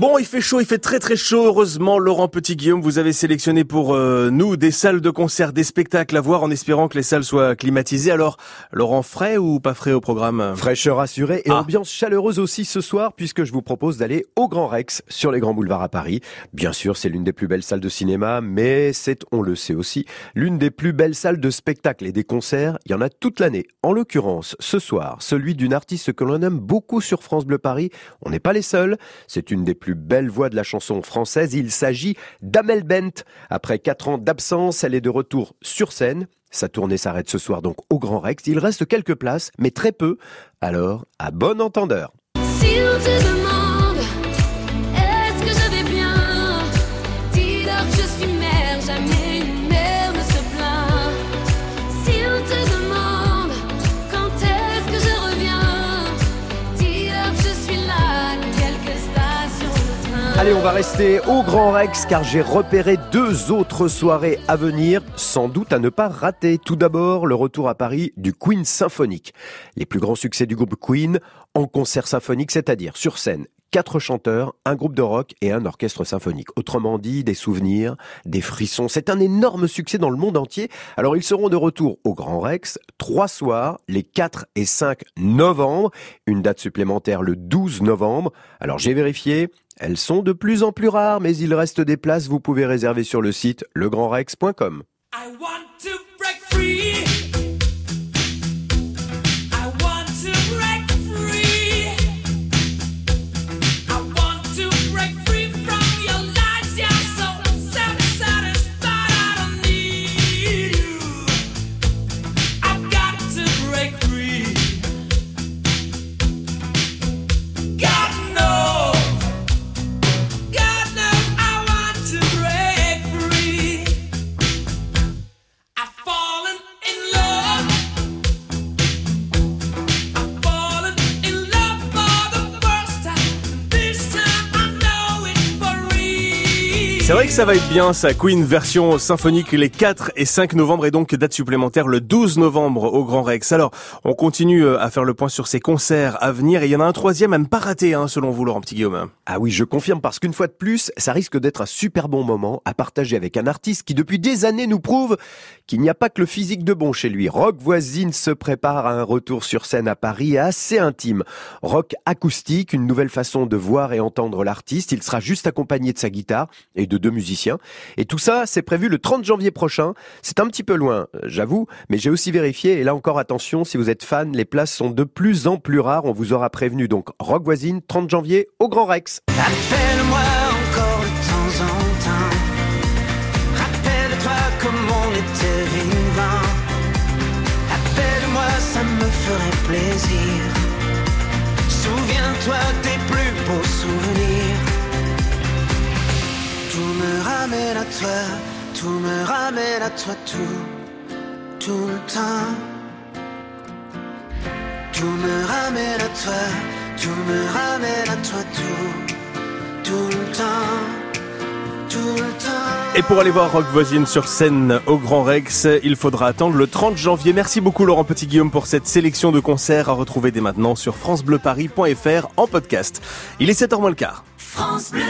Bon, il fait chaud, il fait très très chaud. Heureusement, Laurent Petit-Guillaume, vous avez sélectionné pour euh, nous des salles de concert, des spectacles à voir en espérant que les salles soient climatisées. Alors, Laurent, frais ou pas frais au programme? Fraîcheur assurée et Ah. ambiance chaleureuse aussi ce soir puisque je vous propose d'aller au Grand Rex sur les grands boulevards à Paris. Bien sûr, c'est l'une des plus belles salles de cinéma, mais c'est, on le sait aussi, l'une des plus belles salles de spectacle et des concerts. Il y en a toute l'année. En l'occurrence, ce soir, celui d'une artiste que l'on aime beaucoup sur France Bleu Paris. On n'est pas les seuls. C'est une des plus belles voix de la chanson française. Il s'agit d'Amel Bent. Après quatre ans d'absence, elle est de retour sur scène. Sa tournée s'arrête ce soir donc au Grand Rex. Il reste quelques places, mais très peu. Alors, à bon entendeur. Allez, on va rester au Grand Rex car j'ai repéré deux autres soirées à venir, sans doute à ne pas rater. Tout d'abord, le retour à Paris du Queen Symphonique. Les plus grands succès du groupe Queen en concert symphonique, c'est-à-dire sur scène. Quatre chanteurs, un groupe de rock et un orchestre symphonique. Autrement dit, des souvenirs, des frissons. C'est un énorme succès dans le monde entier. Alors ils seront de retour au Grand Rex, trois soirs, les 4 et 5 novembre. Une date supplémentaire le 12 novembre. Alors j'ai vérifié, elles sont de plus en plus rares, mais il reste des places. Vous pouvez réserver sur le site legrandrex.com. I want to break free. C'est vrai que ça va être bien, ça. Queen version symphonique les 4 et 5 novembre et donc date supplémentaire le 12 novembre au Grand Rex. Alors, on continue euh, à faire le point sur ces concerts à venir et il y en a un troisième à ne pas rater, hein, selon vous, Laurent Petit-Guillaume. Ah oui, je confirme parce qu'une fois de plus, ça risque d'être un super bon moment à partager avec un artiste qui depuis des années nous prouve qu'il n'y a pas que le physique de bon chez lui. Rock Voisine se prépare à un retour sur scène à Paris assez intime. Rock acoustique, une nouvelle façon de voir et entendre l'artiste. Il sera juste accompagné de sa guitare et de deux musiciens. Et tout ça, c'est prévu le 30 janvier prochain. C'est un petit peu loin, euh, j'avoue, mais j'ai aussi vérifié et là encore attention, si vous êtes fan, les places sont de plus en plus rares. On vous aura prévenu donc Rock Voisine, 30 janvier au Grand Rex. Ferait plaisir. Souviens-toi des plus beaux souvenirs. Tout me ramène à toi, tout me ramène à toi, tout, tout le temps. Tout me ramène à toi, tout me ramène à toi, tout, tout le temps, tout le temps. Et pour aller voir Rock Voisine sur scène au Grand Rex, il faudra attendre le 30 janvier. Merci beaucoup Laurent Petit-Guillaume pour cette sélection de concerts à retrouver dès maintenant sur francebleuparis.fr en podcast. Il est 7h moins le quart. France Bleu.